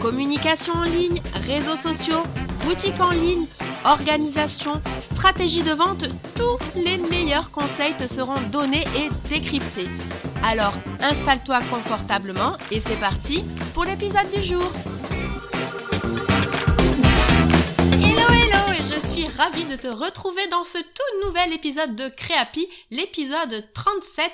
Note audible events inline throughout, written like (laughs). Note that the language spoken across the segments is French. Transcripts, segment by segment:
Communication en ligne, réseaux sociaux, boutique en ligne, organisation, stratégie de vente, tous les meilleurs conseils te seront donnés et décryptés. Alors installe-toi confortablement et c'est parti pour l'épisode du jour. Hello hello et je suis ravie de te retrouver dans ce tout nouvel épisode de Créapi, l'épisode 37.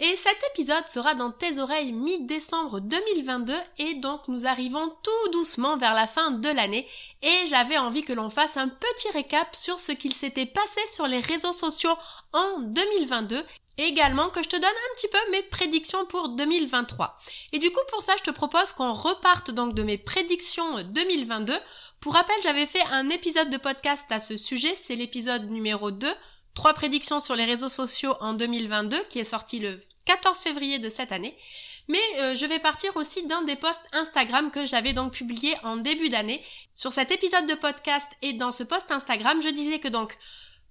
Et cet épisode sera dans tes oreilles mi-décembre 2022 et donc nous arrivons tout doucement vers la fin de l'année et j'avais envie que l'on fasse un petit récap sur ce qu'il s'était passé sur les réseaux sociaux en 2022 et également que je te donne un petit peu mes prédictions pour 2023. Et du coup pour ça je te propose qu'on reparte donc de mes prédictions 2022. Pour rappel j'avais fait un épisode de podcast à ce sujet, c'est l'épisode numéro 2 Trois prédictions sur les réseaux sociaux en 2022 qui est sorti le 14 février de cette année. Mais euh, je vais partir aussi d'un des posts Instagram que j'avais donc publié en début d'année. Sur cet épisode de podcast et dans ce post Instagram, je disais que donc,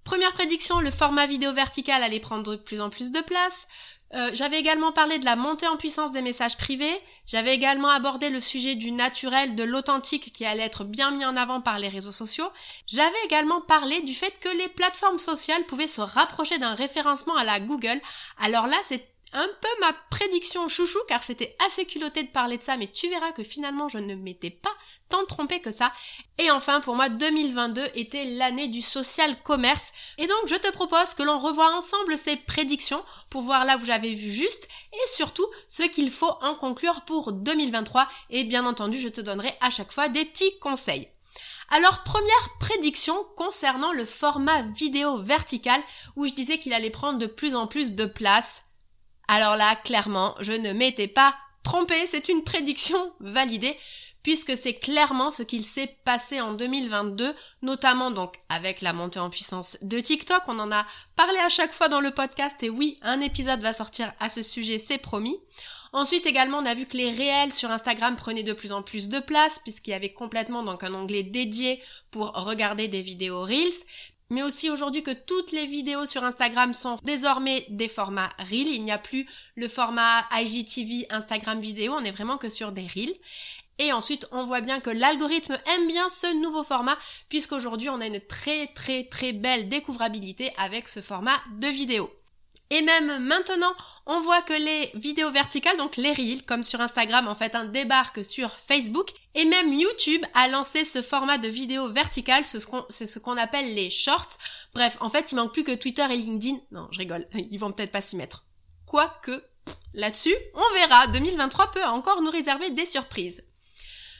première prédiction, le format vidéo vertical allait prendre de plus en plus de place. Euh, j'avais également parlé de la montée en puissance des messages privés. J'avais également abordé le sujet du naturel, de l'authentique qui allait être bien mis en avant par les réseaux sociaux. J'avais également parlé du fait que les plateformes sociales pouvaient se rapprocher d'un référencement à la Google. Alors là, c'est un peu ma prédiction chouchou car c'était assez culotté de parler de ça mais tu verras que finalement je ne m'étais pas tant trompé que ça. Et enfin pour moi 2022 était l'année du social commerce et donc je te propose que l'on revoie ensemble ces prédictions pour voir là où j'avais vu juste et surtout ce qu'il faut en conclure pour 2023 et bien entendu je te donnerai à chaque fois des petits conseils. Alors première prédiction concernant le format vidéo vertical où je disais qu'il allait prendre de plus en plus de place alors là, clairement, je ne m'étais pas trompée, c'est une prédiction validée puisque c'est clairement ce qu'il s'est passé en 2022, notamment donc avec la montée en puissance de TikTok. On en a parlé à chaque fois dans le podcast et oui, un épisode va sortir à ce sujet, c'est promis. Ensuite également, on a vu que les réels sur Instagram prenaient de plus en plus de place puisqu'il y avait complètement donc un onglet dédié pour regarder des vidéos Reels mais aussi aujourd'hui que toutes les vidéos sur Instagram sont désormais des formats Reels. Il n'y a plus le format IGTV Instagram vidéo, on est vraiment que sur des Reels. Et ensuite, on voit bien que l'algorithme aime bien ce nouveau format, puisqu'aujourd'hui, on a une très très très belle découvrabilité avec ce format de vidéo. Et même maintenant, on voit que les vidéos verticales, donc les reels, comme sur Instagram en fait, un débarque sur Facebook. Et même YouTube a lancé ce format de vidéo verticale, c'est ce qu'on appelle les shorts. Bref, en fait, il manque plus que Twitter et LinkedIn. Non, je rigole, (laughs) ils vont peut-être pas s'y mettre. Quoique, là-dessus, on verra. 2023 peut encore nous réserver des surprises.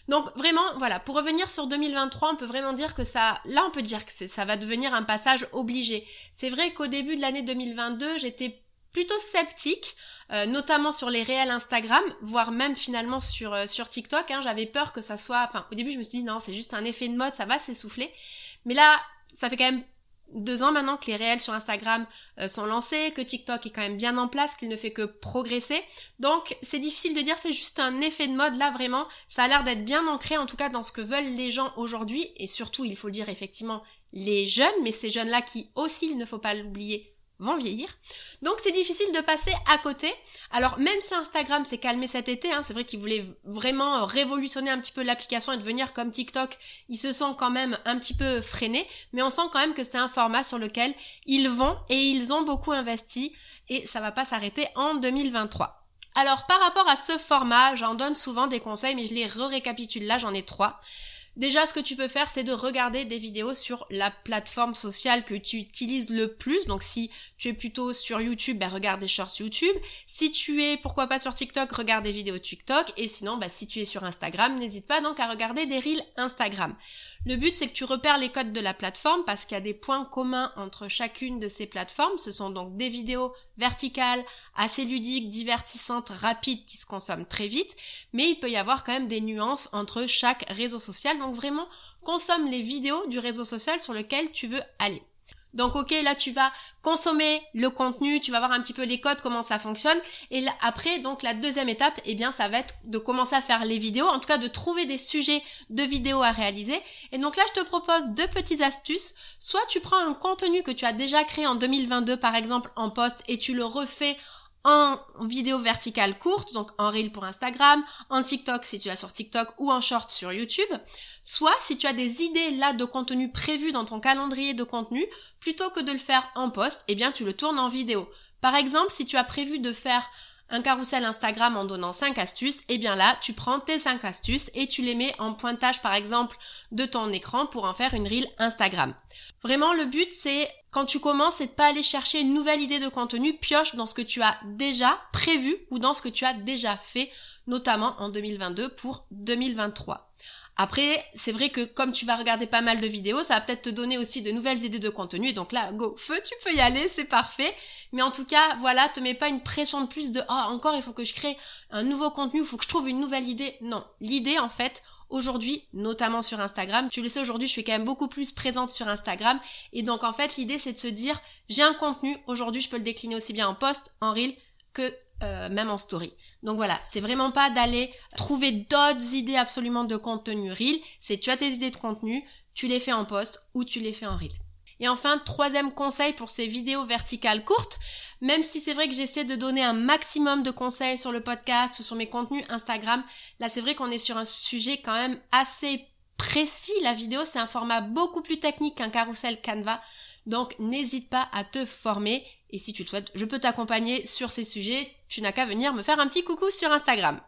Donc vraiment, voilà, pour revenir sur 2023, on peut vraiment dire que ça, là on peut dire que ça va devenir un passage obligé. C'est vrai qu'au début de l'année 2022, j'étais plutôt sceptique, euh, notamment sur les réels Instagram, voire même finalement sur, euh, sur TikTok. Hein, J'avais peur que ça soit... Enfin, au début, je me suis dit non, c'est juste un effet de mode, ça va s'essouffler. Mais là, ça fait quand même deux ans maintenant que les réels sur Instagram euh, sont lancés, que TikTok est quand même bien en place, qu'il ne fait que progresser. Donc c'est difficile de dire c'est juste un effet de mode là vraiment. Ça a l'air d'être bien ancré en tout cas dans ce que veulent les gens aujourd'hui et surtout il faut le dire effectivement les jeunes, mais ces jeunes là qui aussi il ne faut pas l'oublier vont vieillir. Donc c'est difficile de passer à côté. Alors même si Instagram s'est calmé cet été, hein, c'est vrai qu'ils voulaient vraiment révolutionner un petit peu l'application et devenir comme TikTok, ils se sont quand même un petit peu freinés, mais on sent quand même que c'est un format sur lequel ils vont et ils ont beaucoup investi et ça va pas s'arrêter en 2023. Alors par rapport à ce format, j'en donne souvent des conseils, mais je les re-récapitule là, j'en ai trois. Déjà, ce que tu peux faire, c'est de regarder des vidéos sur la plateforme sociale que tu utilises le plus. Donc, si tu es plutôt sur YouTube, ben, regarde des shorts YouTube. Si tu es, pourquoi pas sur TikTok, regarde des vidéos TikTok. Et sinon, ben, si tu es sur Instagram, n'hésite pas donc à regarder des reels Instagram. Le but, c'est que tu repères les codes de la plateforme parce qu'il y a des points communs entre chacune de ces plateformes. Ce sont donc des vidéos verticales, assez ludiques, divertissantes, rapides, qui se consomment très vite. Mais il peut y avoir quand même des nuances entre chaque réseau social. Donc vraiment, consomme les vidéos du réseau social sur lequel tu veux aller. Donc ok, là tu vas consommer le contenu, tu vas voir un petit peu les codes, comment ça fonctionne. Et après, donc la deuxième étape, eh bien ça va être de commencer à faire les vidéos, en tout cas de trouver des sujets de vidéos à réaliser. Et donc là je te propose deux petites astuces. Soit tu prends un contenu que tu as déjà créé en 2022 par exemple en post et tu le refais en vidéo verticale courte, donc en reel pour Instagram, en TikTok si tu as sur TikTok ou en short sur YouTube. Soit si tu as des idées là de contenu prévu dans ton calendrier de contenu, plutôt que de le faire en post, eh bien tu le tournes en vidéo. Par exemple, si tu as prévu de faire un carrousel Instagram en donnant 5 astuces, et eh bien là, tu prends tes 5 astuces et tu les mets en pointage par exemple de ton écran pour en faire une reel Instagram. Vraiment, le but c'est quand tu commences, c'est de pas aller chercher une nouvelle idée de contenu, pioche dans ce que tu as déjà prévu ou dans ce que tu as déjà fait, notamment en 2022 pour 2023. Après, c'est vrai que comme tu vas regarder pas mal de vidéos, ça va peut-être te donner aussi de nouvelles idées de contenu. Et donc là, go, feu, tu peux y aller, c'est parfait. Mais en tout cas, voilà, te mets pas une pression de plus de oh encore il faut que je crée un nouveau contenu, il faut que je trouve une nouvelle idée. Non, l'idée en fait, aujourd'hui, notamment sur Instagram, tu le sais aujourd'hui, je suis quand même beaucoup plus présente sur Instagram. Et donc en fait, l'idée c'est de se dire j'ai un contenu, aujourd'hui je peux le décliner aussi bien en post, en reel que euh, même en story. Donc voilà, c'est vraiment pas d'aller trouver d'autres idées absolument de contenu reel, c'est tu as tes idées de contenu, tu les fais en post ou tu les fais en reel. Et enfin, troisième conseil pour ces vidéos verticales courtes, même si c'est vrai que j'essaie de donner un maximum de conseils sur le podcast ou sur mes contenus Instagram, là c'est vrai qu'on est sur un sujet quand même assez précis. La vidéo c'est un format beaucoup plus technique qu'un carrousel Canva, donc n'hésite pas à te former et si tu le souhaites, je peux t'accompagner sur ces sujets. Tu n'as qu'à venir me faire un petit coucou sur Instagram.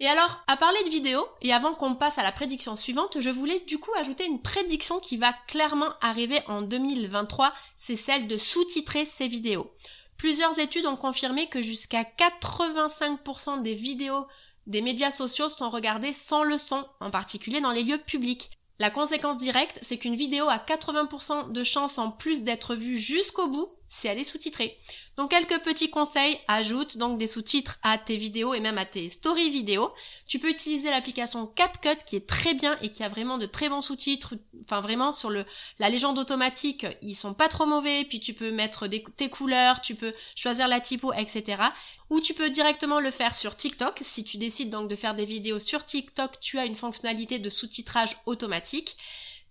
Et alors, à parler de vidéo, et avant qu'on passe à la prédiction suivante, je voulais du coup ajouter une prédiction qui va clairement arriver en 2023, c'est celle de sous-titrer ces vidéos. Plusieurs études ont confirmé que jusqu'à 85% des vidéos des médias sociaux sont regardées sans le son, en particulier dans les lieux publics. La conséquence directe, c'est qu'une vidéo a 80% de chances en plus d'être vue jusqu'au bout si elle est sous-titrée. Donc quelques petits conseils, ajoute donc des sous-titres à tes vidéos et même à tes stories vidéo. Tu peux utiliser l'application CapCut qui est très bien et qui a vraiment de très bons sous-titres. Enfin vraiment sur le la légende automatique, ils sont pas trop mauvais. Puis tu peux mettre tes couleurs, tu peux choisir la typo, etc. Ou tu peux directement le faire sur TikTok. Si tu décides donc de faire des vidéos sur TikTok, tu as une fonctionnalité de sous-titrage automatique.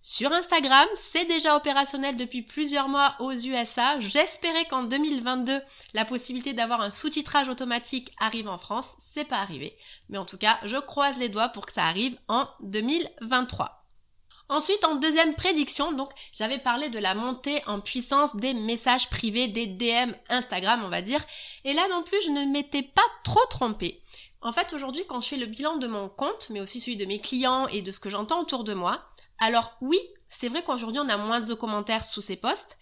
Sur Instagram, c'est déjà opérationnel depuis plusieurs mois aux USA. J'espérais qu'en 2022, la possibilité d'avoir un sous-titrage automatique arrive en France. C'est pas arrivé. Mais en tout cas, je croise les doigts pour que ça arrive en 2023. Ensuite, en deuxième prédiction, donc, j'avais parlé de la montée en puissance des messages privés, des DM Instagram, on va dire. Et là non plus, je ne m'étais pas trop trompée. En fait, aujourd'hui, quand je fais le bilan de mon compte, mais aussi celui de mes clients et de ce que j'entends autour de moi, alors oui, c'est vrai qu'aujourd'hui on a moins de commentaires sous ces posts,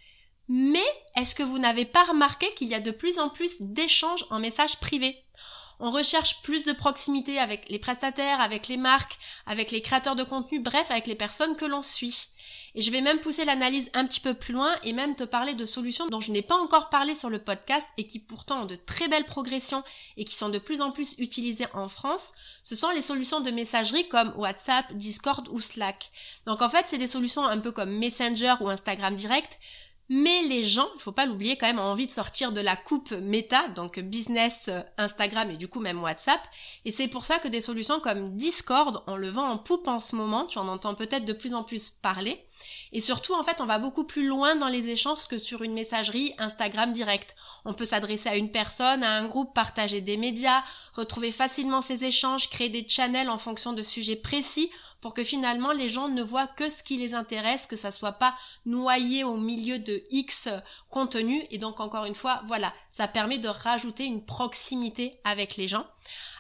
mais est-ce que vous n'avez pas remarqué qu'il y a de plus en plus d'échanges en messages privés? On recherche plus de proximité avec les prestataires, avec les marques, avec les créateurs de contenu, bref, avec les personnes que l'on suit. Et je vais même pousser l'analyse un petit peu plus loin et même te parler de solutions dont je n'ai pas encore parlé sur le podcast et qui pourtant ont de très belles progressions et qui sont de plus en plus utilisées en France. Ce sont les solutions de messagerie comme WhatsApp, Discord ou Slack. Donc en fait, c'est des solutions un peu comme Messenger ou Instagram Direct, mais les gens, il faut pas l'oublier quand même, ont envie de sortir de la coupe méta, donc business, euh, Instagram et du coup même WhatsApp. Et c'est pour ça que des solutions comme Discord, on le vend en poupe en ce moment, tu en entends peut-être de plus en plus parler. Et surtout, en fait, on va beaucoup plus loin dans les échanges que sur une messagerie Instagram direct. On peut s'adresser à une personne, à un groupe, partager des médias, retrouver facilement ces échanges, créer des channels en fonction de sujets précis pour que finalement les gens ne voient que ce qui les intéresse, que ça soit pas noyé au milieu de X contenu. Et donc encore une fois, voilà, ça permet de rajouter une proximité avec les gens.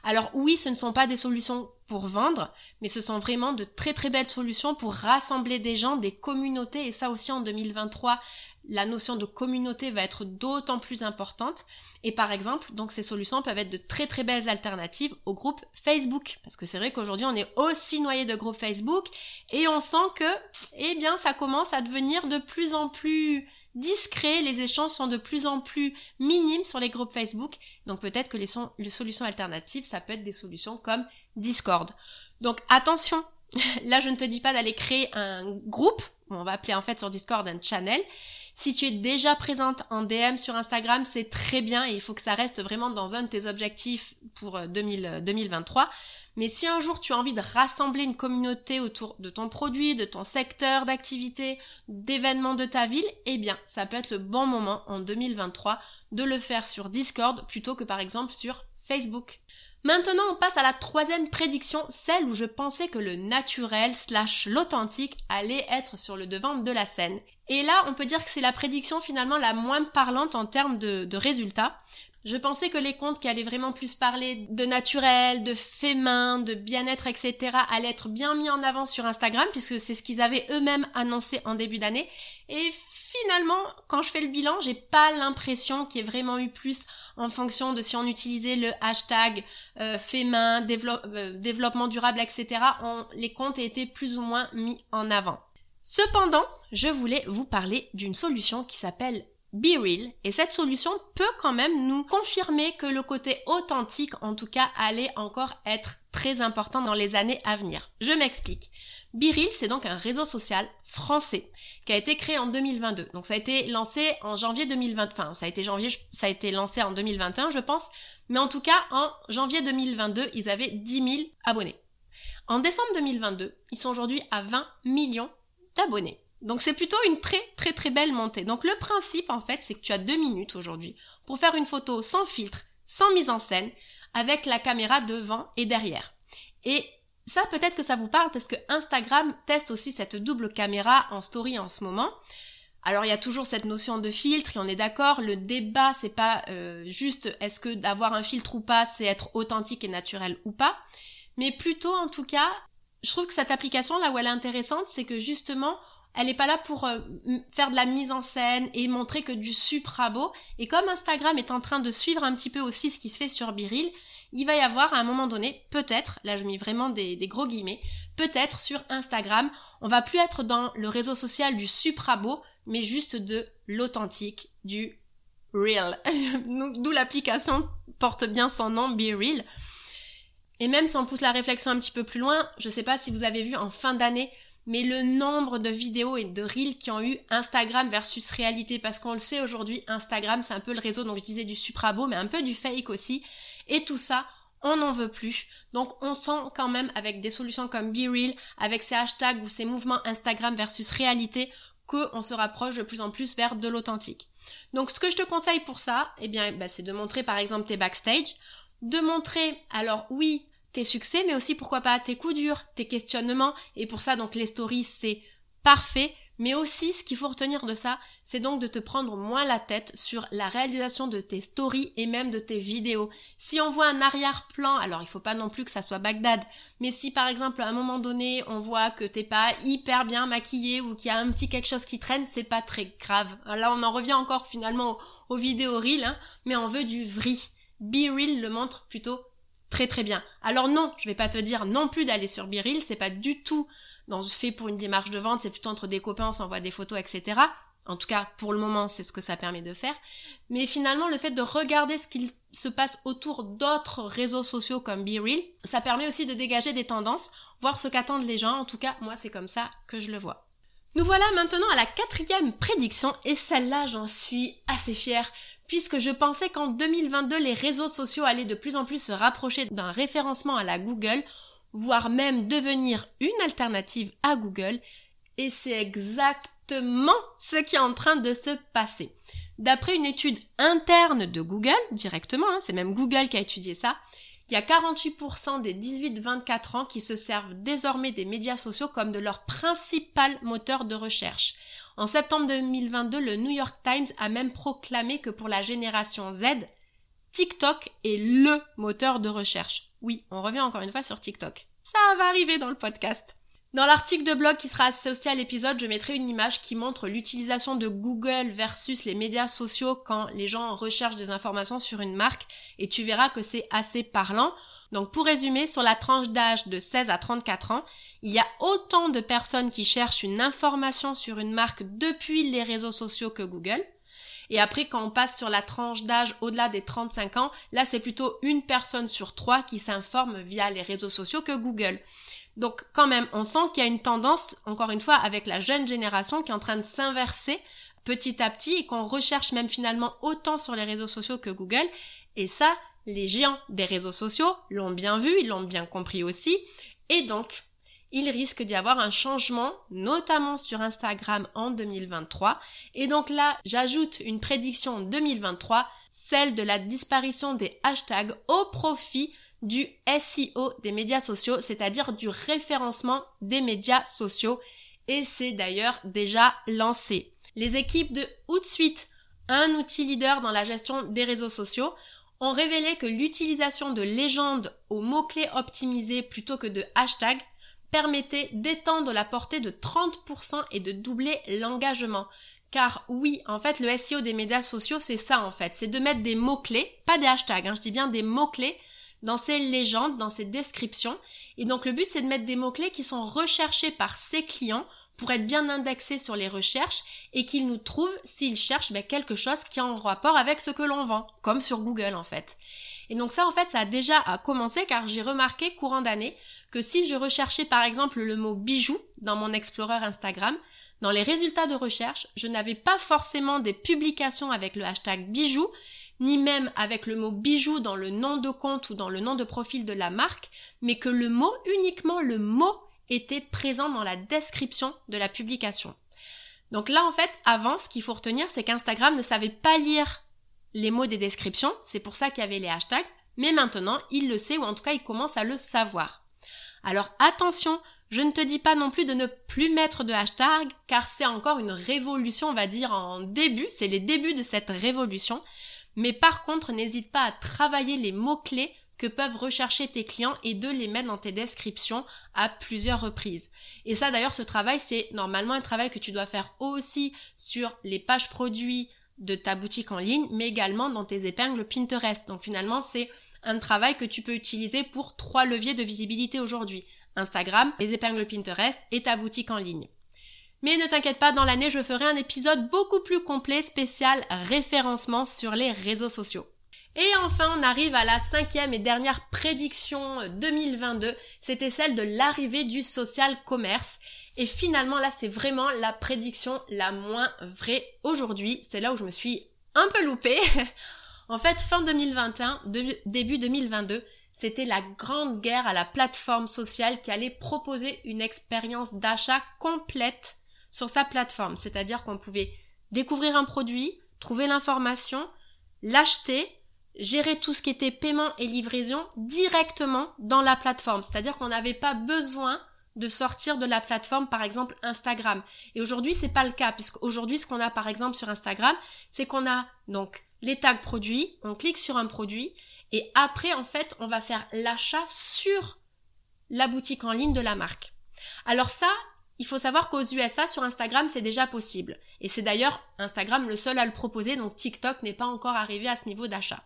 Alors oui, ce ne sont pas des solutions pour vendre, mais ce sont vraiment de très très belles solutions pour rassembler des gens, des communautés, et ça aussi en 2023, la notion de communauté va être d'autant plus importante. Et par exemple, donc ces solutions peuvent être de très très belles alternatives au groupe Facebook. Parce que c'est vrai qu'aujourd'hui on est aussi noyé de groupes Facebook et on sent que, eh bien, ça commence à devenir de plus en plus discret, les échanges sont de plus en plus minimes sur les groupes Facebook. Donc peut-être que les, les solutions alternatives, ça peut être des solutions comme Discord. Donc attention, (laughs) là je ne te dis pas d'aller créer un groupe, on va appeler en fait sur Discord un channel, si tu es déjà présente en DM sur Instagram, c'est très bien et il faut que ça reste vraiment dans un de tes objectifs pour 2023. Euh, Mais si un jour tu as envie de rassembler une communauté autour de ton produit, de ton secteur d'activité, d'événements de ta ville, eh bien, ça peut être le bon moment en 2023 de le faire sur Discord plutôt que par exemple sur Facebook. Maintenant, on passe à la troisième prédiction, celle où je pensais que le naturel slash l'authentique allait être sur le devant de la scène. Et là, on peut dire que c'est la prédiction finalement la moins parlante en termes de, résultats. Je pensais que les comptes qui allaient vraiment plus parler de naturel, de fait main, de bien-être, etc. allaient être bien mis en avant sur Instagram puisque c'est ce qu'ils avaient eux-mêmes annoncé en début d'année. Et finalement, quand je fais le bilan, j'ai pas l'impression qu'il y ait vraiment eu plus en fonction de si on utilisait le hashtag euh, fait main, euh, développement durable, etc. les comptes étaient plus ou moins mis en avant. Cependant, je voulais vous parler d'une solution qui s'appelle BeReal et cette solution peut quand même nous confirmer que le côté authentique en tout cas allait encore être très important dans les années à venir. Je m'explique. BeReal, c'est donc un réseau social français qui a été créé en 2022. Donc ça a été lancé en janvier 2020. Enfin, ça a été janvier, ça a été lancé en 2021, je pense. Mais en tout cas, en janvier 2022, ils avaient 10 000 abonnés. En décembre 2022, ils sont aujourd'hui à 20 millions d'abonnés. Donc c'est plutôt une très très très belle montée. Donc le principe en fait, c'est que tu as deux minutes aujourd'hui pour faire une photo sans filtre, sans mise en scène, avec la caméra devant et derrière. Et ça, peut-être que ça vous parle parce que Instagram teste aussi cette double caméra en story en ce moment. Alors il y a toujours cette notion de filtre et on est d'accord, le débat c'est pas euh, juste est-ce que d'avoir un filtre ou pas c'est être authentique et naturel ou pas, mais plutôt en tout cas, je trouve que cette application là où elle est intéressante c'est que justement elle n'est pas là pour euh, faire de la mise en scène et montrer que du supra beau. Et comme Instagram est en train de suivre un petit peu aussi ce qui se fait sur Biril, il va y avoir à un moment donné, peut-être, là je mets vraiment des, gros guillemets, peut-être sur Instagram, on va plus être dans le réseau social du supra beau, mais juste de l'authentique, du real. (laughs) D'où l'application porte bien son nom, Be. Et même si on pousse la réflexion un petit peu plus loin, je sais pas si vous avez vu en fin d'année, mais le nombre de vidéos et de reels qui ont eu Instagram versus réalité, parce qu'on le sait aujourd'hui, Instagram c'est un peu le réseau, donc je disais du suprabo, mais un peu du fake aussi, et tout ça, on n'en veut plus. Donc on sent quand même avec des solutions comme BeReal, avec ces hashtags ou ces mouvements Instagram versus réalité, qu'on se rapproche de plus en plus vers de l'authentique. Donc ce que je te conseille pour ça, eh bien, bah, c'est de montrer par exemple tes backstage, de montrer, alors oui, tes succès, mais aussi pourquoi pas tes coups durs, tes questionnements. Et pour ça, donc les stories, c'est parfait. Mais aussi, ce qu'il faut retenir de ça, c'est donc de te prendre moins la tête sur la réalisation de tes stories et même de tes vidéos. Si on voit un arrière-plan, alors il faut pas non plus que ça soit Bagdad, mais si par exemple à un moment donné on voit que t'es pas hyper bien maquillé ou qu'il y a un petit quelque chose qui traîne, c'est pas très grave. Là on en revient encore finalement aux, vidéos real, hein, mais on veut du vrai. Be Real le montre plutôt très très bien. Alors non, je vais pas te dire non plus d'aller sur Biril, c'est pas du tout dans fait pour une démarche de vente, c'est plutôt entre des copains, on s'envoie des photos, etc. En tout cas, pour le moment, c'est ce que ça permet de faire. Mais finalement, le fait de regarder ce qu'il se passe autour d'autres réseaux sociaux comme BeReal, ça permet aussi de dégager des tendances, voir ce qu'attendent les gens. En tout cas, moi, c'est comme ça que je le vois. Nous voilà maintenant à la quatrième prédiction, et celle-là, j'en suis assez fière puisque je pensais qu'en 2022, les réseaux sociaux allaient de plus en plus se rapprocher d'un référencement à la Google, voire même devenir une alternative à Google, et c'est exactement ce qui est en train de se passer. D'après une étude interne de Google, directement, hein, c'est même Google qui a étudié ça, il y a 48% des 18-24 ans qui se servent désormais des médias sociaux comme de leur principal moteur de recherche. En septembre 2022, le New York Times a même proclamé que pour la génération Z, TikTok est LE moteur de recherche. Oui, on revient encore une fois sur TikTok. ça va arriver dans le podcast. Dans l'article de blog qui sera associé à l'épisode, je mettrai une image qui montre l'utilisation de Google versus les médias sociaux quand les gens recherchent des informations sur une marque et tu verras que c'est assez parlant. Donc pour résumer, sur la tranche d'âge de 16 à 34 ans, il y a autant de personnes qui cherchent une information sur une marque depuis les réseaux sociaux que Google. Et après, quand on passe sur la tranche d'âge au-delà des 35 ans, là, c'est plutôt une personne sur trois qui s'informe via les réseaux sociaux que Google. Donc quand même, on sent qu'il y a une tendance, encore une fois, avec la jeune génération qui est en train de s'inverser petit à petit et qu'on recherche même finalement autant sur les réseaux sociaux que Google. Et ça, les géants des réseaux sociaux l'ont bien vu, ils l'ont bien compris aussi. Et donc, il risque d'y avoir un changement, notamment sur Instagram en 2023. Et donc là, j'ajoute une prédiction 2023, celle de la disparition des hashtags au profit du SEO des médias sociaux, c'est-à-dire du référencement des médias sociaux. Et c'est d'ailleurs déjà lancé. Les équipes de Hootsuite, un outil leader dans la gestion des réseaux sociaux, ont révélé que l'utilisation de légendes aux mots-clés optimisés plutôt que de hashtags permettait d'étendre la portée de 30% et de doubler l'engagement. Car oui, en fait, le SEO des médias sociaux, c'est ça en fait, c'est de mettre des mots-clés, pas des hashtags, hein, je dis bien des mots-clés dans ces légendes, dans ces descriptions. Et donc le but, c'est de mettre des mots-clés qui sont recherchés par ses clients pour être bien indexés sur les recherches et qu'ils nous trouvent, s'ils cherchent, ben, quelque chose qui est en rapport avec ce que l'on vend, comme sur Google en fait. Et donc ça, en fait, ça a déjà commencé car j'ai remarqué courant d'année que si je recherchais par exemple le mot bijou dans mon Explorer Instagram, dans les résultats de recherche, je n'avais pas forcément des publications avec le hashtag bijou, ni même avec le mot bijou dans le nom de compte ou dans le nom de profil de la marque, mais que le mot, uniquement le mot, était présent dans la description de la publication. Donc là, en fait, avant, ce qu'il faut retenir, c'est qu'Instagram ne savait pas lire les mots des descriptions, c'est pour ça qu'il y avait les hashtags, mais maintenant, il le sait, ou en tout cas, il commence à le savoir. Alors attention, je ne te dis pas non plus de ne plus mettre de hashtag, car c'est encore une révolution, on va dire, en début, c'est les débuts de cette révolution. Mais par contre, n'hésite pas à travailler les mots-clés que peuvent rechercher tes clients et de les mettre dans tes descriptions à plusieurs reprises. Et ça d'ailleurs, ce travail, c'est normalement un travail que tu dois faire aussi sur les pages produits de ta boutique en ligne, mais également dans tes épingles Pinterest. Donc finalement, c'est un travail que tu peux utiliser pour trois leviers de visibilité aujourd'hui. Instagram, les épingles Pinterest et ta boutique en ligne. Mais ne t'inquiète pas, dans l'année, je ferai un épisode beaucoup plus complet spécial référencement sur les réseaux sociaux. Et enfin, on arrive à la cinquième et dernière prédiction 2022. C'était celle de l'arrivée du social commerce. Et finalement, là, c'est vraiment la prédiction la moins vraie aujourd'hui. C'est là où je me suis un peu loupée. (laughs) en fait, fin 2021, début 2022, c'était la grande guerre à la plateforme sociale qui allait proposer une expérience d'achat complète sur sa plateforme. C'est-à-dire qu'on pouvait découvrir un produit, trouver l'information, l'acheter, gérer tout ce qui était paiement et livraison directement dans la plateforme. C'est-à-dire qu'on n'avait pas besoin de sortir de la plateforme, par exemple Instagram. Et aujourd'hui, c'est pas le cas, puisque aujourd'hui, ce qu'on a par exemple sur Instagram, c'est qu'on a donc les tags produits, on clique sur un produit, et après, en fait, on va faire l'achat sur la boutique en ligne de la marque. Alors ça, il faut savoir qu'aux USA, sur Instagram, c'est déjà possible. Et c'est d'ailleurs Instagram le seul à le proposer, donc TikTok n'est pas encore arrivé à ce niveau d'achat.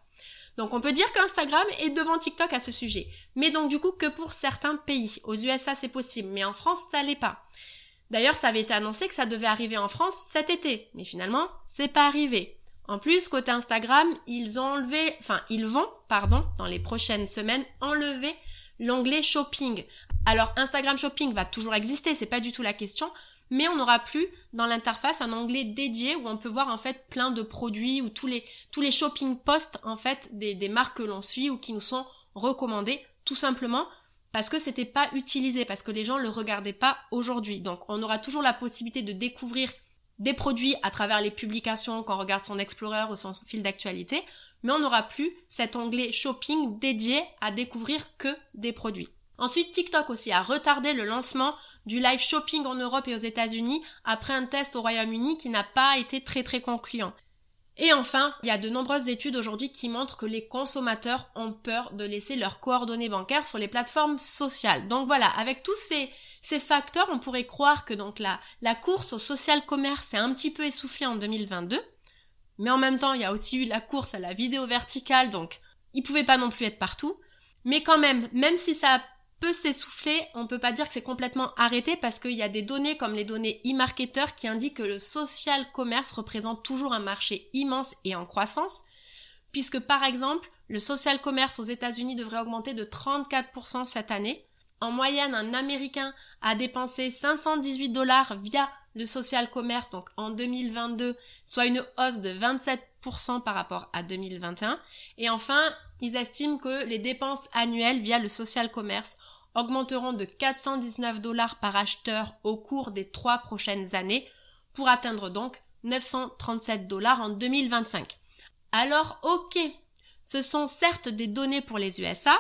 Donc on peut dire qu'Instagram est devant TikTok à ce sujet. Mais donc du coup que pour certains pays. Aux USA c'est possible, mais en France ça l'est pas. D'ailleurs ça avait été annoncé que ça devait arriver en France cet été, mais finalement c'est pas arrivé. En plus, côté Instagram, ils ont enlevé, enfin ils vont, pardon, dans les prochaines semaines, enlever l'onglet shopping. Alors Instagram Shopping va toujours exister, c'est pas du tout la question, mais on n'aura plus dans l'interface un onglet dédié où on peut voir en fait plein de produits ou tous les tous les shopping posts en fait des, des marques que l'on suit ou qui nous sont recommandés tout simplement parce que c'était pas utilisé parce que les gens le regardaient pas aujourd'hui. Donc on aura toujours la possibilité de découvrir des produits à travers les publications quand on regarde son Explorer ou son fil d'actualité, mais on n'aura plus cet onglet shopping dédié à découvrir que des produits. Ensuite, TikTok aussi a retardé le lancement du live shopping en Europe et aux États-Unis après un test au Royaume-Uni qui n'a pas été très très concluant. Et enfin, il y a de nombreuses études aujourd'hui qui montrent que les consommateurs ont peur de laisser leurs coordonnées bancaires sur les plateformes sociales. Donc voilà, avec tous ces, ces facteurs, on pourrait croire que donc la, la course au social commerce est un petit peu essoufflée en 2022. Mais en même temps, il y a aussi eu la course à la vidéo verticale, donc il pouvait pas non plus être partout. Mais quand même, même si ça peut s'essouffler, on peut pas dire que c'est complètement arrêté parce qu'il y a des données comme les données e-marketer qui indiquent que le social commerce représente toujours un marché immense et en croissance, puisque par exemple, le social commerce aux États-Unis devrait augmenter de 34% cette année. En moyenne, un Américain a dépensé 518 dollars via le social commerce, donc en 2022, soit une hausse de 27% par rapport à 2021. Et enfin, ils estiment que les dépenses annuelles via le social commerce augmenteront de 419 dollars par acheteur au cours des trois prochaines années pour atteindre donc 937 dollars en 2025. Alors ok, ce sont certes des données pour les USA.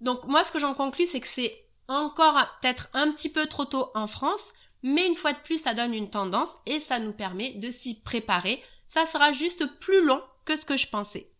Donc moi ce que j'en conclus c'est que c'est encore peut-être un petit peu trop tôt en France, mais une fois de plus ça donne une tendance et ça nous permet de s'y préparer. Ça sera juste plus long que ce que je pensais.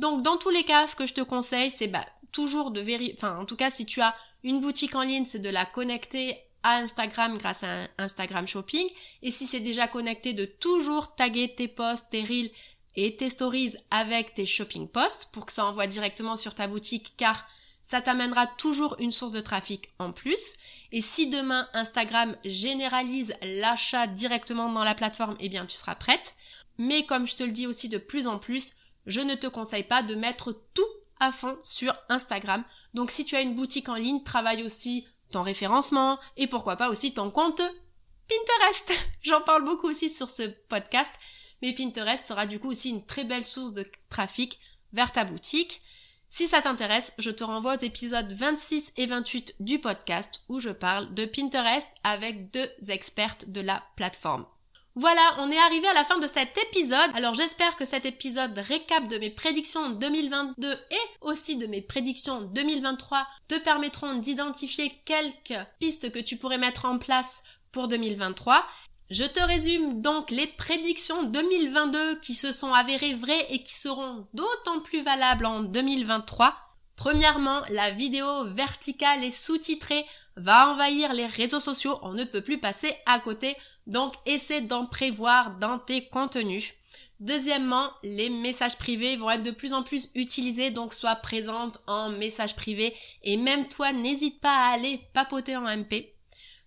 Donc dans tous les cas, ce que je te conseille, c'est bah, toujours de vérifier, enfin en tout cas si tu as une boutique en ligne, c'est de la connecter à Instagram grâce à Instagram Shopping. Et si c'est déjà connecté, de toujours taguer tes posts, tes reels et tes stories avec tes shopping posts pour que ça envoie directement sur ta boutique car ça t'amènera toujours une source de trafic en plus. Et si demain Instagram généralise l'achat directement dans la plateforme, eh bien tu seras prête. Mais comme je te le dis aussi de plus en plus, je ne te conseille pas de mettre tout à fond sur Instagram. Donc si tu as une boutique en ligne, travaille aussi ton référencement et pourquoi pas aussi ton compte Pinterest. (laughs) J'en parle beaucoup aussi sur ce podcast, mais Pinterest sera du coup aussi une très belle source de trafic vers ta boutique. Si ça t'intéresse, je te renvoie aux épisodes 26 et 28 du podcast où je parle de Pinterest avec deux expertes de la plateforme. Voilà, on est arrivé à la fin de cet épisode. Alors j'espère que cet épisode récap de mes prédictions 2022 et aussi de mes prédictions 2023 te permettront d'identifier quelques pistes que tu pourrais mettre en place pour 2023. Je te résume donc les prédictions 2022 qui se sont avérées vraies et qui seront d'autant plus valables en 2023. Premièrement, la vidéo verticale et sous-titrée va envahir les réseaux sociaux, on ne peut plus passer à côté donc, essaie d'en prévoir dans tes contenus. Deuxièmement, les messages privés vont être de plus en plus utilisés, donc sois présente en message privé et même toi, n'hésite pas à aller papoter en MP.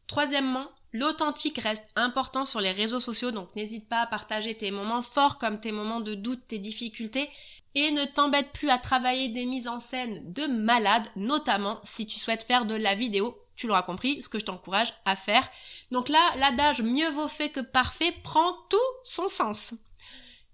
Troisièmement, l'authentique reste important sur les réseaux sociaux, donc n'hésite pas à partager tes moments forts comme tes moments de doute, tes difficultés et ne t'embête plus à travailler des mises en scène de malade, notamment si tu souhaites faire de la vidéo tu l'auras compris, ce que je t'encourage à faire. Donc là, l'adage mieux vaut fait que parfait prend tout son sens.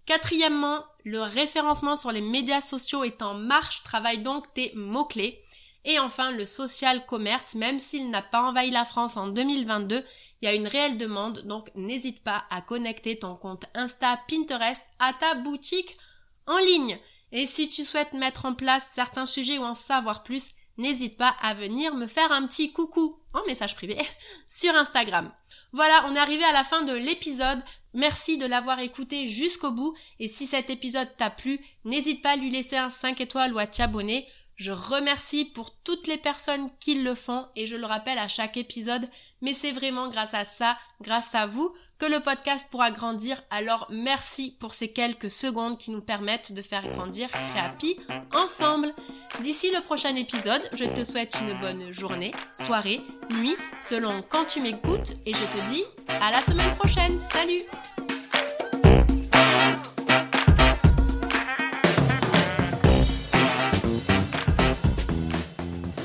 Quatrièmement, le référencement sur les médias sociaux est en marche, travaille donc tes mots-clés. Et enfin, le social commerce, même s'il n'a pas envahi la France en 2022, il y a une réelle demande, donc n'hésite pas à connecter ton compte Insta Pinterest à ta boutique en ligne. Et si tu souhaites mettre en place certains sujets ou en savoir plus, n'hésite pas à venir me faire un petit coucou en message privé (laughs) sur Instagram. Voilà, on est arrivé à la fin de l'épisode. Merci de l'avoir écouté jusqu'au bout et si cet épisode t'a plu, n'hésite pas à lui laisser un 5 étoiles ou à t'abonner. Je remercie pour toutes les personnes qui le font et je le rappelle à chaque épisode, mais c'est vraiment grâce à ça, grâce à vous, que le podcast pourra grandir. Alors merci pour ces quelques secondes qui nous permettent de faire grandir Créapi ensemble. D'ici le prochain épisode, je te souhaite une bonne journée, soirée, nuit, selon quand tu m'écoutes et je te dis à la semaine prochaine. Salut